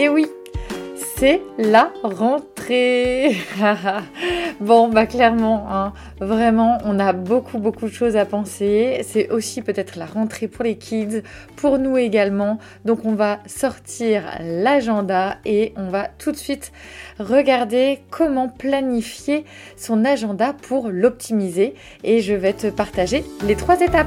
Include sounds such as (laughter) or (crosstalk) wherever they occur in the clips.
Et oui, c'est la rentrée. (laughs) bon, bah clairement, hein, vraiment, on a beaucoup, beaucoup de choses à penser. C'est aussi peut-être la rentrée pour les kids, pour nous également. Donc, on va sortir l'agenda et on va tout de suite regarder comment planifier son agenda pour l'optimiser. Et je vais te partager les trois étapes.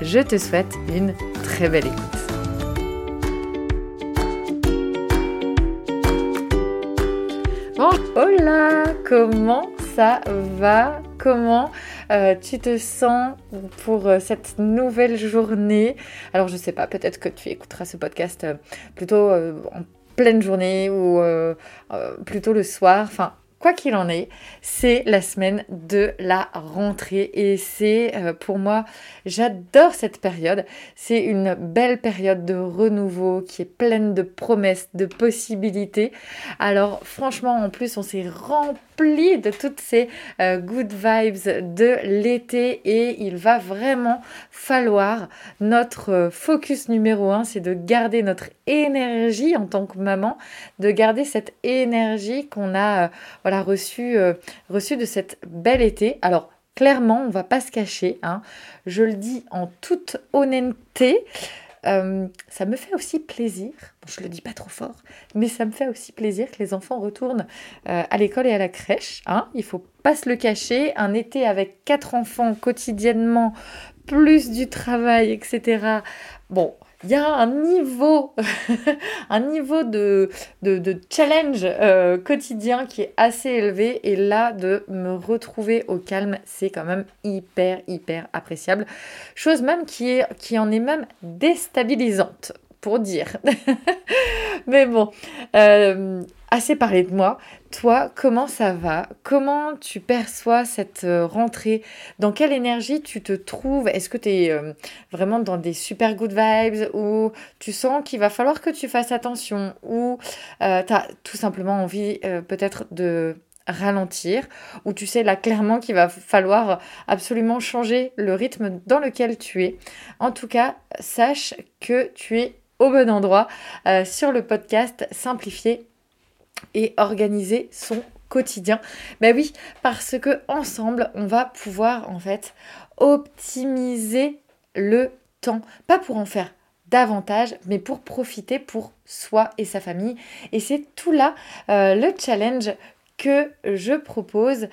Je te souhaite une très belle écoute. Bon, hola, comment ça va? Comment euh, tu te sens pour euh, cette nouvelle journée? Alors je sais pas, peut-être que tu écouteras ce podcast euh, plutôt en pleine journée ou plutôt le soir. Enfin, Quoi qu'il en est, c'est la semaine de la rentrée et c'est euh, pour moi, j'adore cette période. C'est une belle période de renouveau qui est pleine de promesses, de possibilités. Alors franchement, en plus, on s'est rempli de toutes ces euh, good vibes de l'été et il va vraiment falloir notre euh, focus numéro un, c'est de garder notre énergie en tant que maman, de garder cette énergie qu'on a reçu, euh, reçu de cette belle été. Alors, clairement, on va pas se cacher, hein. je le dis en toute honnêteté. Euh, ça me fait aussi plaisir, je le dis pas trop fort, mais ça me fait aussi plaisir que les enfants retournent euh, à l'école et à la crèche. Hein. Il faut pas se le cacher. Un été avec quatre enfants quotidiennement, plus du travail, etc. Bon, il y a un niveau, (laughs) un niveau de, de, challenge euh, quotidien qui est assez élevé. Et là, de me retrouver au calme, c'est quand même hyper, hyper appréciable. Chose même qui, est, qui en est même déstabilisante, pour dire. (laughs) Mais bon, euh, assez parlé de moi. Toi, comment ça va? Comment tu perçois cette euh, rentrée? Dans quelle énergie tu te trouves? Est-ce que tu es euh, vraiment dans des super good vibes? Ou tu sens qu'il va falloir que tu fasses attention? Ou euh, tu as tout simplement envie peut-être de ralentir? Ou tu sais là clairement qu'il va falloir absolument changer le rythme dans lequel tu es? En tout cas, sache que tu es au bon endroit sur le podcast Simplifier et organiser son quotidien. Ben oui, parce que ensemble, on va pouvoir en fait optimiser le temps, pas pour en faire davantage, mais pour profiter pour soi et sa famille. Et c'est tout là euh, le challenge que je propose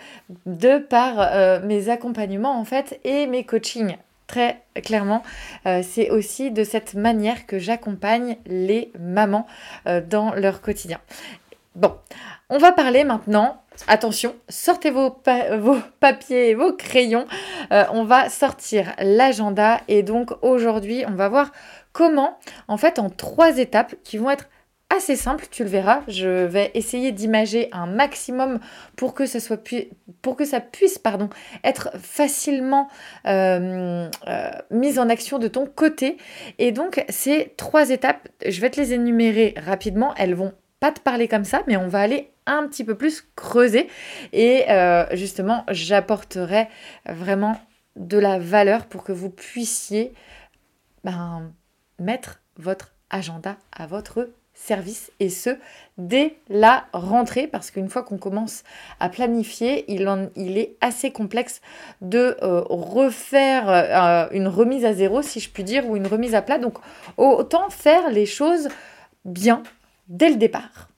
de par euh, mes accompagnements en fait et mes coachings. Très clairement, euh, c'est aussi de cette manière que j'accompagne les mamans dans leur quotidien. Bon, on va parler maintenant. Attention, sortez (laughs) vos, papiers et vos crayons. Euh, on va sortir l'agenda et donc aujourd'hui, on va voir comment, en fait, en trois étapes qui vont être assez simple, tu le verras. Je vais essayer d'imager un maximum pour que ça, soit pour que ça puisse être facilement euh, euh, mis en action de ton côté. Et donc, ces trois étapes, je vais te les énumérer rapidement. Elles vont pas te parler comme ça, mais on va aller un petit peu plus creuser. Et euh, justement, j'apporterai vraiment de la valeur pour que vous puissiez ben, mettre votre agenda à votre service et ce dès la rentrée parce qu'une fois qu'on commence à planifier, il, en, il est assez complexe de euh, refaire euh, une remise à zéro si je puis dire ou une remise à plat. Donc autant faire les choses bien dès le départ.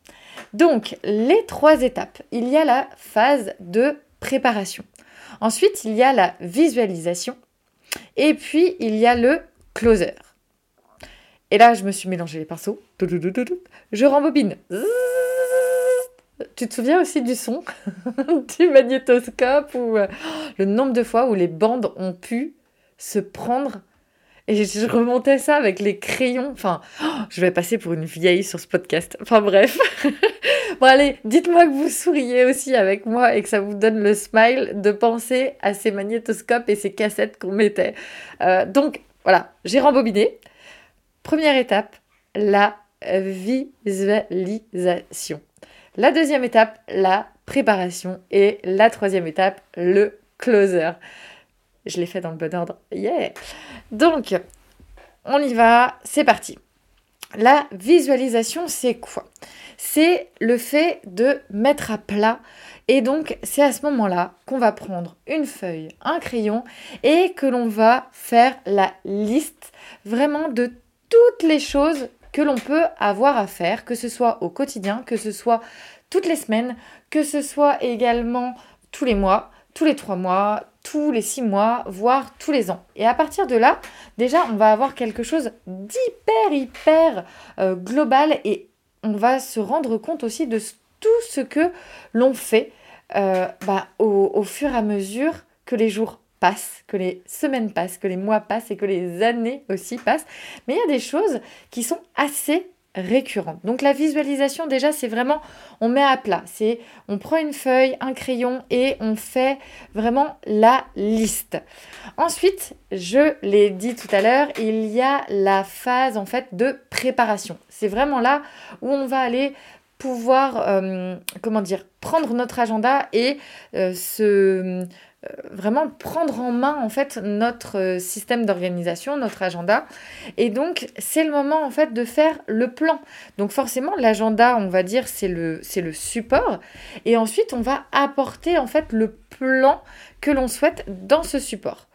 Donc les trois étapes, il y a la phase de préparation. Ensuite, il y a la visualisation et puis il y a le closer. Et là, je me suis mélangé les pinceaux. Je rembobine. Tu te souviens aussi du son (laughs) du magnétoscope ou euh, le nombre de fois où les bandes ont pu se prendre et je remontais ça avec les crayons. Enfin, je vais passer pour une vieille sur ce podcast. Enfin bref. (laughs) bon allez, dites-moi que vous souriez aussi avec moi et que ça vous donne le smile de penser à ces magnétoscopes et ces cassettes qu'on mettait. Euh, donc voilà, j'ai rembobiné. Première étape, la visualisation. La deuxième étape, la préparation. Et la troisième étape, le closer. Je l'ai fait dans le bon ordre. Yeah Donc, on y va, c'est parti. La visualisation, c'est quoi? C'est le fait de mettre à plat. Et donc, c'est à ce moment-là qu'on va prendre une feuille, un crayon et que l'on va faire la liste vraiment de toutes les choses que l'on peut avoir à faire, que ce soit au quotidien, que ce soit toutes les semaines, que ce soit également tous les mois, tous les trois mois, tous les six mois, voire tous les ans. Et à partir de là, déjà, on va avoir quelque chose d'hyper, hyper euh, global et on va se rendre compte aussi de tout ce que l'on fait euh, bah, au, au fur et à mesure que les jours passent, que les semaines passent, que les mois passent et que les années aussi passent. Mais il y a des choses qui sont assez récurrentes. Donc la visualisation déjà c'est vraiment on met à plat, c'est on prend une feuille, un crayon et on fait vraiment la liste. Ensuite, je l'ai dit tout à l'heure, il y a la phase en fait de préparation. C'est vraiment là où on va aller pouvoir euh, comment dire prendre notre agenda et euh, se euh, vraiment prendre en main en fait notre système d'organisation, notre agenda. Et donc c'est le moment en fait de faire le plan. Donc forcément l'agenda, on va dire c'est le le support et ensuite on va apporter en fait le plan que l'on souhaite dans ce support.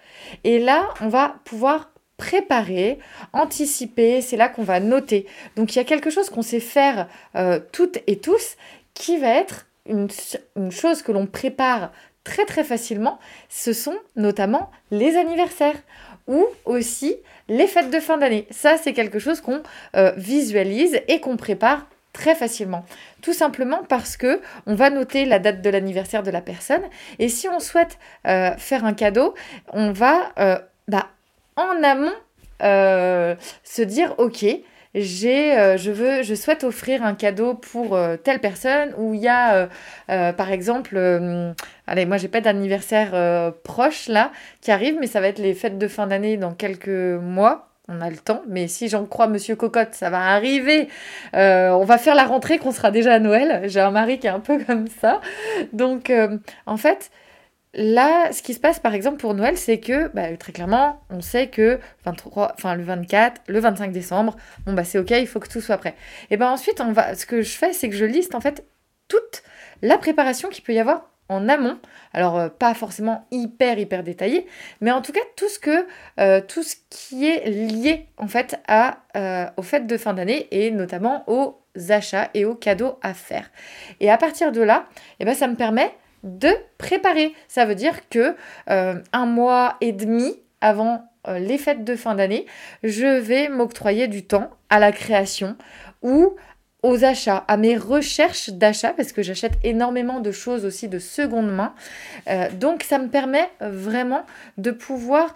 Et là, on va pouvoir préparer, anticiper, c'est là qu'on va noter. Donc il y a quelque chose qu'on sait faire euh, toutes et tous qui va être une, une chose que l'on prépare très très facilement, ce sont notamment les anniversaires ou aussi les fêtes de fin d'année. Ça, c'est quelque chose qu'on euh, visualise et qu'on prépare très facilement. Tout simplement parce que on va noter la date de l'anniversaire de la personne et si on souhaite euh, faire un cadeau, on va en amont se dire ok, j'ai, euh, je veux, je souhaite offrir un cadeau pour euh, telle personne où il y a, euh, par exemple, allez, moi j'ai pas d'anniversaire proche là qui arrive, mais ça va être les fêtes de fin d'année dans quelques mois. On a le temps, mais si j'en crois Monsieur Cocotte, ça va arriver. on va faire la rentrée qu'on sera déjà à Noël. J'ai un mari qui est un peu comme ça. Donc, en fait, Là, ce qui se passe par exemple pour Noël, c'est que bah, très clairement, on sait que 23, enfin le 24, le 25 décembre, bah c'est ok, il faut que tout soit prêt. Et ben ensuite, ce que je fais, c'est que je liste en fait toute la préparation qu'il peut y avoir en amont. Alors euh, pas forcément hyper hyper détaillé, mais en tout cas tout ce que euh, tout ce qui est lié en fait euh, aux fêtes de fin d'année et notamment aux achats et aux cadeaux à faire. Et à partir de là, et ben ça me permet de préparer. Ça veut dire que euh, un mois et demi avant euh, les fêtes de fin d'année, je vais m'octroyer du temps à la création ou aux achats, à mes recherches d'achat, parce que j'achète énormément de choses aussi de seconde main. Euh, donc ça me permet vraiment de pouvoir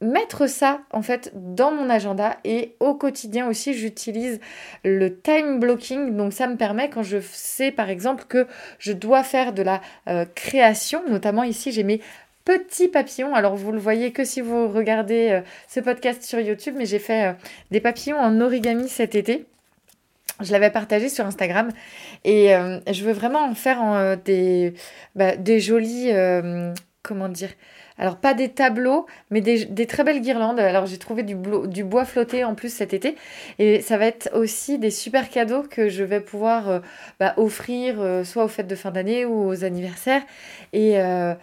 mettre ça en fait dans mon agenda et au quotidien aussi j'utilise le time blocking. Donc ça me permet quand je sais par exemple que je dois faire de la euh, création notamment ici j'ai mes petits papillons. Alors vous le voyez que si vous regardez euh, ce podcast sur YouTube mais j'ai fait euh, des papillons en origami cet été. Je l'avais partagé sur Instagram et je veux vraiment en faire des, bah, des jolis comment dire alors pas des tableaux, mais des, très belles guirlandes. Alors j'ai trouvé du, bois flotté en plus cet été. Et ça va être aussi des super cadeaux que je vais pouvoir euh, bah, offrir euh, soit aux fêtes de fin d'année ou aux anniversaires. Et euh,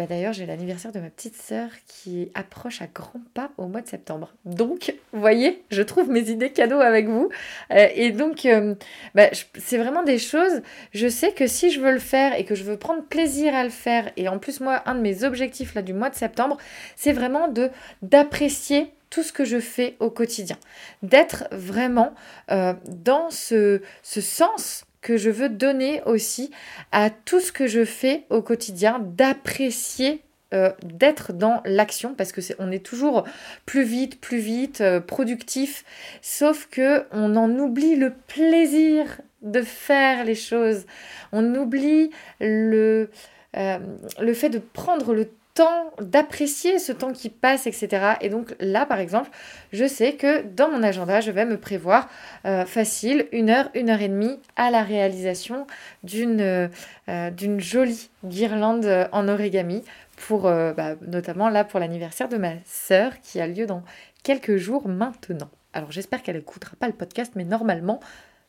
bah, d'ailleurs, j'ai l'anniversaire de ma petite sœur qui approche à grands pas au mois de septembre. Donc, vous voyez, je trouve mes idées cadeaux avec vous. Euh, et donc, euh, bah, c'est vraiment des choses, je sais que si je veux le faire et que je veux prendre plaisir à le faire, et en plus, moi, un de mes objectifs là du mois de septembre, c'est vraiment de d'apprécier tout ce que je fais au quotidien. D'être vraiment euh, dans ce, ce sens que je veux donner aussi à tout ce que je fais au quotidien, d'apprécier euh, d'être dans l'action parce que on est toujours plus vite, plus vite, euh, productif, sauf que on en oublie le plaisir de faire les choses. On oublie le, euh, le fait de prendre le temps, d'apprécier ce temps qui passe, etc. Et donc là, par exemple, je sais que dans mon agenda, je vais me prévoir euh, facile une heure, une heure et demie à la réalisation d'une euh, d'une jolie guirlande en origami pour bah, notamment là pour l'anniversaire de ma sœur qui a lieu dans quelques jours maintenant. Alors j'espère qu'elle n'écoutera pas le podcast, mais normalement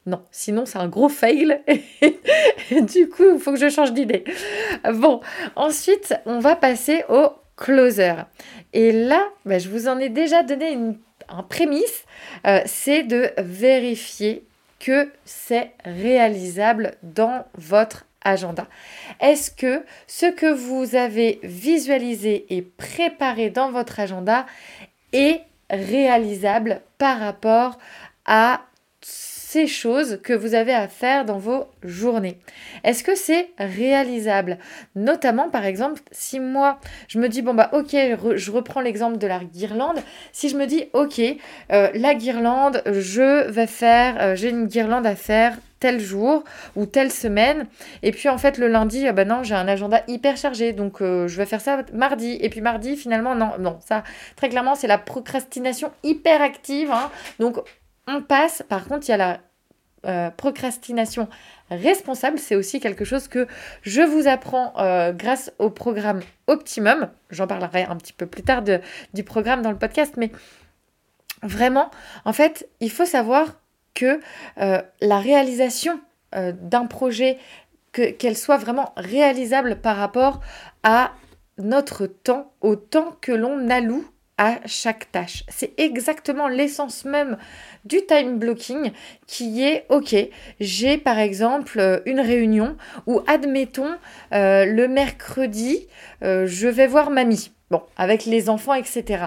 non, sinon c'est un gros fail. (laughs) Du coup, il faut que je change d'idée. Bon, ensuite, on va passer au closer. Et là, bah, je vous en ai déjà donné une, un prémisse, euh, c'est de vérifier que c'est réalisable dans votre agenda. Est-ce que ce que vous avez visualisé et préparé dans votre agenda est réalisable par rapport à ces choses que vous avez à faire dans vos journées. Est-ce que c'est réalisable? Notamment, par exemple, si moi, je me dis, bon, bah ok, je reprends l'exemple de la guirlande. Si je me dis, ok, euh, la guirlande, je vais faire, euh, j'ai une guirlande à faire tel jour ou telle semaine. Et puis en fait le lundi, ben non, j'ai un agenda hyper chargé, donc je vais faire ça mardi. Et puis mardi, finalement, non, non, ça très clairement c'est la procrastination hyper active. Hein. Donc on passe. Par contre, il y a la euh, procrastination responsable. C'est aussi quelque chose que je vous apprends euh, grâce au programme Optimum. J'en parlerai un petit peu plus tard du programme dans le podcast, mais vraiment, en fait, il faut savoir que euh, la réalisation d'un projet, qu'elle soit vraiment réalisable par rapport à notre temps, au temps que l'on alloue à chaque tâche. C'est exactement l'essence même du time blocking qui est, ok, j'ai par exemple euh, une réunion où, admettons, euh, le mercredi, euh, je vais voir mamie. Bon, avec les enfants, etc.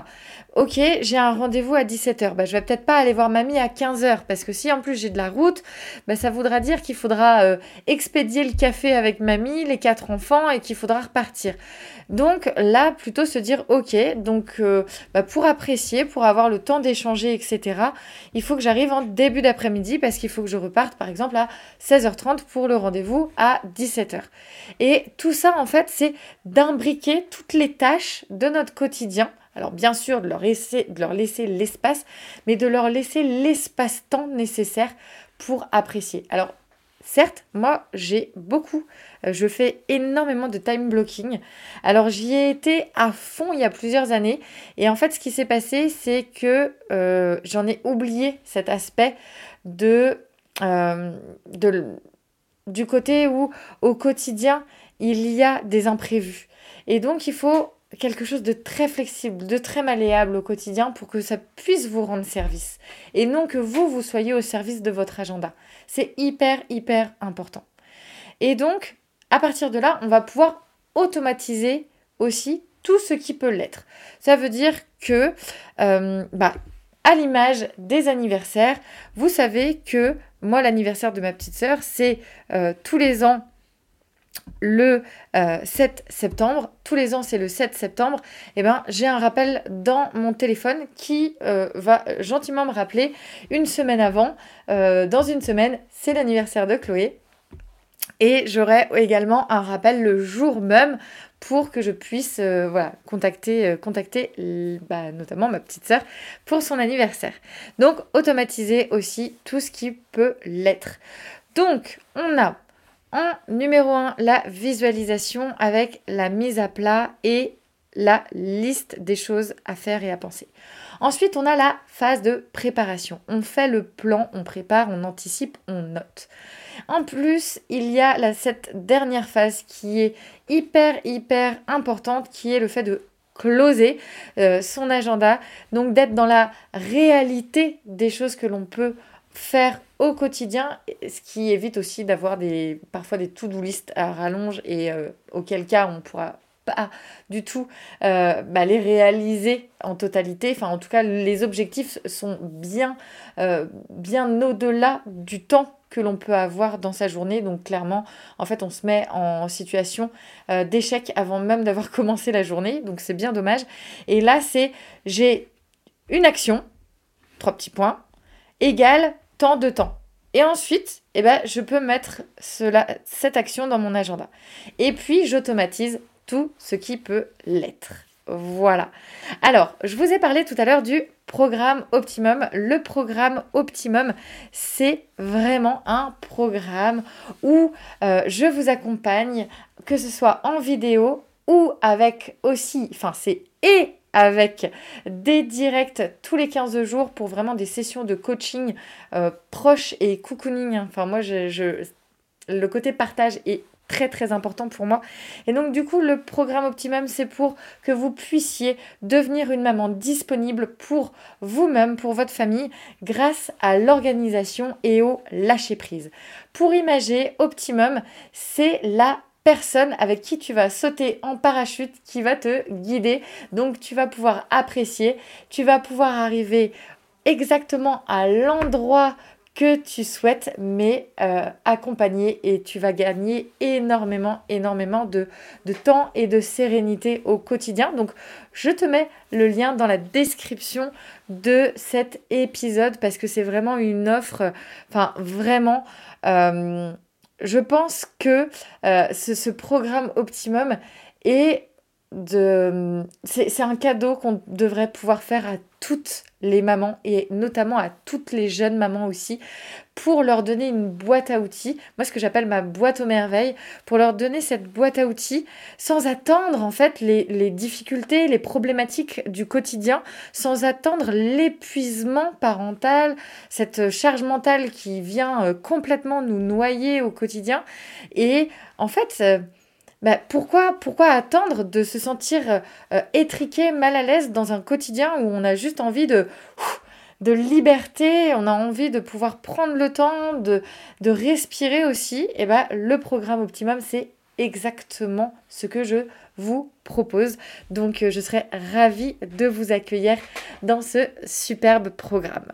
Ok, j'ai un rendez-vous à 17h. Bah, je vais peut-être pas aller voir mamie à 15h parce que si en plus j'ai de la route, bah, ça voudra dire qu'il faudra expédier le café avec mamie, les quatre enfants et qu'il faudra repartir. Donc là, plutôt se dire, ok, donc euh, bah, pour apprécier, pour avoir le temps d'échanger, etc., il faut que j'arrive en début d'après-midi parce qu'il faut que je reparte, par exemple, à 16h30 pour le rendez-vous à 17h. Et tout ça, en fait, c'est d'imbriquer toutes les tâches de notre quotidien. Alors bien sûr, de leur laisser, l'espace, mais de leur laisser l'espace-temps nécessaire pour apprécier. Alors Certes, moi, j'ai beaucoup, euh, je fais énormément de time blocking. Alors, j'y ai été à fond il y a plusieurs années. Et en fait, ce qui s'est passé, c'est que euh, j'en ai oublié cet aspect de, euh, de, du côté où, au quotidien, il y a des imprévus. Et donc, il faut quelque chose de très flexible, de très malléable au quotidien pour que ça puisse vous rendre service. Et non que vous, vous soyez au service de votre agenda. C'est hyper, hyper important. Et donc, à partir de là, on va pouvoir automatiser aussi tout ce qui peut l'être. Ça veut dire que, euh, bah, à l'image des anniversaires, vous savez que moi, l'anniversaire de ma petite sœur, c'est euh, tous les ans le 7 septembre, tous les ans c'est le 7 septembre, eh ben, j'ai un rappel dans mon téléphone qui va gentiment me rappeler une semaine avant, dans une semaine, c'est l'anniversaire de Chloé. Et j'aurai également un rappel le jour même pour que je puisse euh, voilà, contacter, euh, contacter bah, notamment ma petite sœur pour son anniversaire. Donc automatiser aussi tout ce qui peut l'être. Donc on a en numéro 1 la visualisation avec la mise à plat et la liste des choses à faire et à penser. Ensuite, on a la phase de préparation. On fait le plan, on prépare, on anticipe, on note. En plus, il y a cette dernière phase qui est hyper, hyper importante, qui est le fait de closer euh, son agenda, donc d'être dans la réalité des choses que l'on peut faire au quotidien, ce qui évite aussi d'avoir des, parfois des to-do list à rallonge et euh, auquel cas on pourra pas du tout euh, bah, les réaliser en totalité. Enfin, en tout cas, les objectifs sont bien, bien au-delà du temps que l'on peut avoir dans sa journée. Donc clairement, en fait, on se met en situation euh, d'échec avant même d'avoir (laughs) commencé la journée. Donc c'est bien dommage. Et là, c'est j'ai une action, trois petits points, égale de temps. Et ensuite, eh ben, je peux mettre cela, cette action dans mon agenda. Et puis, j'automatise tout ce qui peut l'être. Voilà. Alors, je vous ai parlé tout à l'heure du programme Optimum. Le programme Optimum, c'est vraiment un programme où euh, je vous accompagne, que ce soit en vidéo ou avec aussi, enfin c'est et avec des directs tous les 15 jours pour vraiment des sessions de coaching euh, proches et cocooning. Enfin moi, je, le côté partage est très très important pour moi. Et donc du coup, le programme Optimum, c'est pour que vous puissiez devenir une maman disponible pour vous-même, pour votre famille, grâce à l'organisation et au lâcher-prise. Pour imager, Optimum, c'est la personne avec qui tu vas sauter en parachute qui va te guider. Donc tu vas pouvoir apprécier, tu vas pouvoir arriver exactement à l'endroit que tu souhaites, mais euh, accompagner et tu vas gagner énormément, énormément de, de, temps et de sérénité au quotidien. Donc, je te mets le lien dans la description de cet épisode parce que c'est vraiment une offre, enfin, vraiment. Euh, je pense que euh, ce, ce, programme Optimum est de... C'est un cadeau qu'on devrait pouvoir faire à toutes les mamans et notamment à toutes les jeunes mamans aussi pour leur donner une boîte à outils, moi ce que j'appelle ma boîte aux merveilles, pour leur donner cette boîte à outils sans attendre en fait les, les difficultés, les problématiques du quotidien, sans attendre l'épuisement parental, cette charge mentale qui vient euh, complètement nous noyer au quotidien. Et en fait, euh, bah, pourquoi, pourquoi attendre de se sentir euh, étriqué, mal à l'aise dans un quotidien où on a juste envie de, de liberté, on a envie de pouvoir prendre le temps, de, respirer aussi? Et bah, le programme Optimum, c'est exactement ce que je vous propose. Donc euh, je serai ravie de vous accueillir dans ce superbe programme.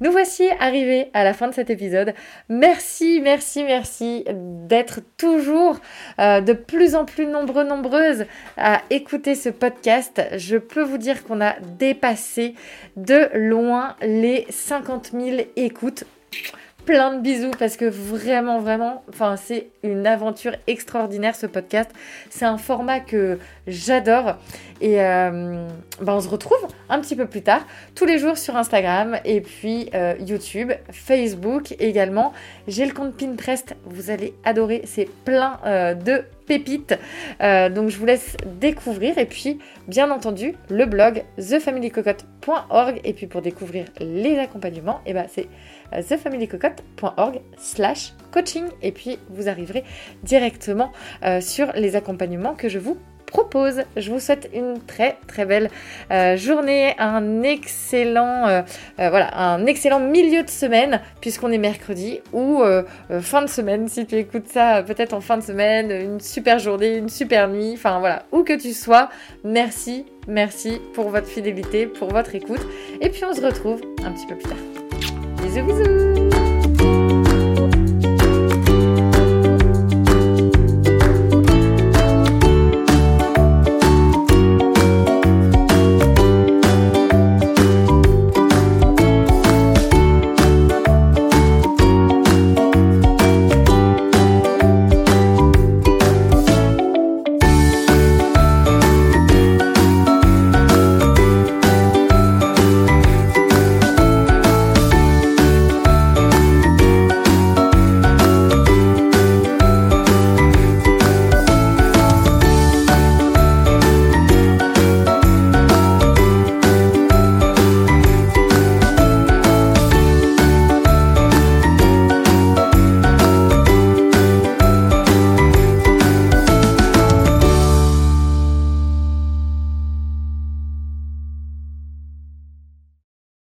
Nous voici arrivés à la fin de cet épisode. Merci, merci, merci d'être toujours euh, de plus en plus nombreux, nombreuses à écouter ce podcast. Je peux vous dire qu'on a dépassé de loin les 50 000 écoutes plein de bisous parce que vraiment, vraiment, enfin, c'est une aventure extraordinaire ce podcast. C'est un format que j'adore. Et euh, ben, on se retrouve un petit peu plus tard, tous les jours sur Instagram et puis euh, YouTube, Facebook également. J'ai le compte Pinterest, vous allez adorer, c'est plein euh, de pépites. donc je vous laisse découvrir. Et puis bien entendu le blog thefamilycocotte.org et puis pour découvrir les accompagnements, et eh ben c'est thefamilycocotte.org slash coaching. Et puis vous arriverez directement euh, sur les accompagnements que je vous Je vous souhaite une très très belle euh, journée, un excellent euh, voilà, un excellent milieu de semaine puisqu'on est mercredi ou fin de semaine si tu écoutes ça peut-être en fin de semaine, une super journée, une super nuit, enfin voilà, où que tu sois. Merci, merci pour votre fidélité, pour votre écoute et puis on se retrouve un petit peu plus tard. Bisous bisous